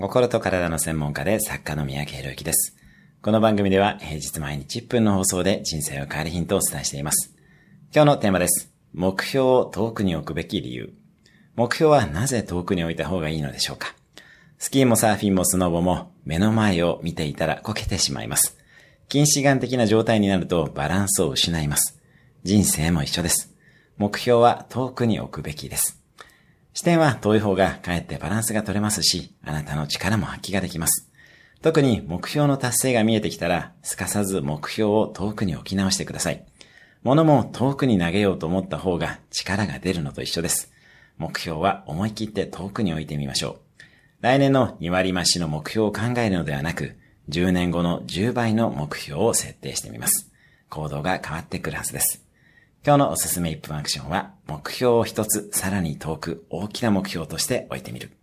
心と体の専門家で作家の三宅博之です。この番組では平日毎日1分の放送で人生を変えるヒントをお伝えしています。今日のテーマです。目標を遠くに置くべき理由。目標はなぜ遠くに置いた方がいいのでしょうかスキーもサーフィンもスノボも目の前を見ていたらこけてしまいます。近視眼的な状態になるとバランスを失います。人生も一緒です。目標は遠くに置くべきです。視点は遠い方がかえってバランスが取れますし、あなたの力も発揮ができます。特に目標の達成が見えてきたら、すかさず目標を遠くに置き直してください。物も遠くに投げようと思った方が力が出るのと一緒です。目標は思い切って遠くに置いてみましょう。来年の2割増しの目標を考えるのではなく、10年後の10倍の目標を設定してみます。行動が変わってくるはずです。今日のおすすめ1分アクションは、目標を一つさらに遠く大きな目標として置いてみる。